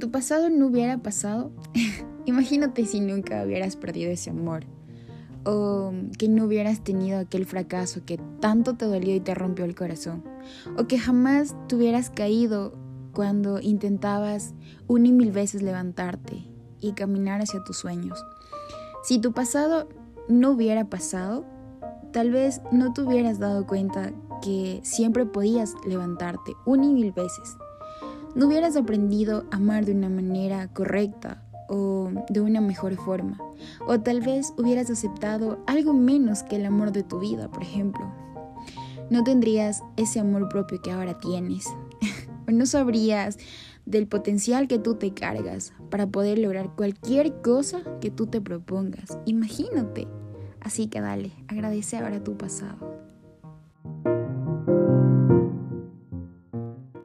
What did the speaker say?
tu pasado no hubiera pasado, imagínate si nunca hubieras perdido ese amor o que no hubieras tenido aquel fracaso que tanto te dolió y te rompió el corazón, o que jamás te hubieras caído cuando intentabas una y mil veces levantarte y caminar hacia tus sueños. Si tu pasado no hubiera pasado, tal vez no te hubieras dado cuenta que siempre podías levantarte una y mil veces. No hubieras aprendido a amar de una manera correcta o de una mejor forma. O tal vez hubieras aceptado algo menos que el amor de tu vida, por ejemplo. No tendrías ese amor propio que ahora tienes. o no sabrías del potencial que tú te cargas para poder lograr cualquier cosa que tú te propongas. Imagínate. Así que dale, agradece ahora tu pasado.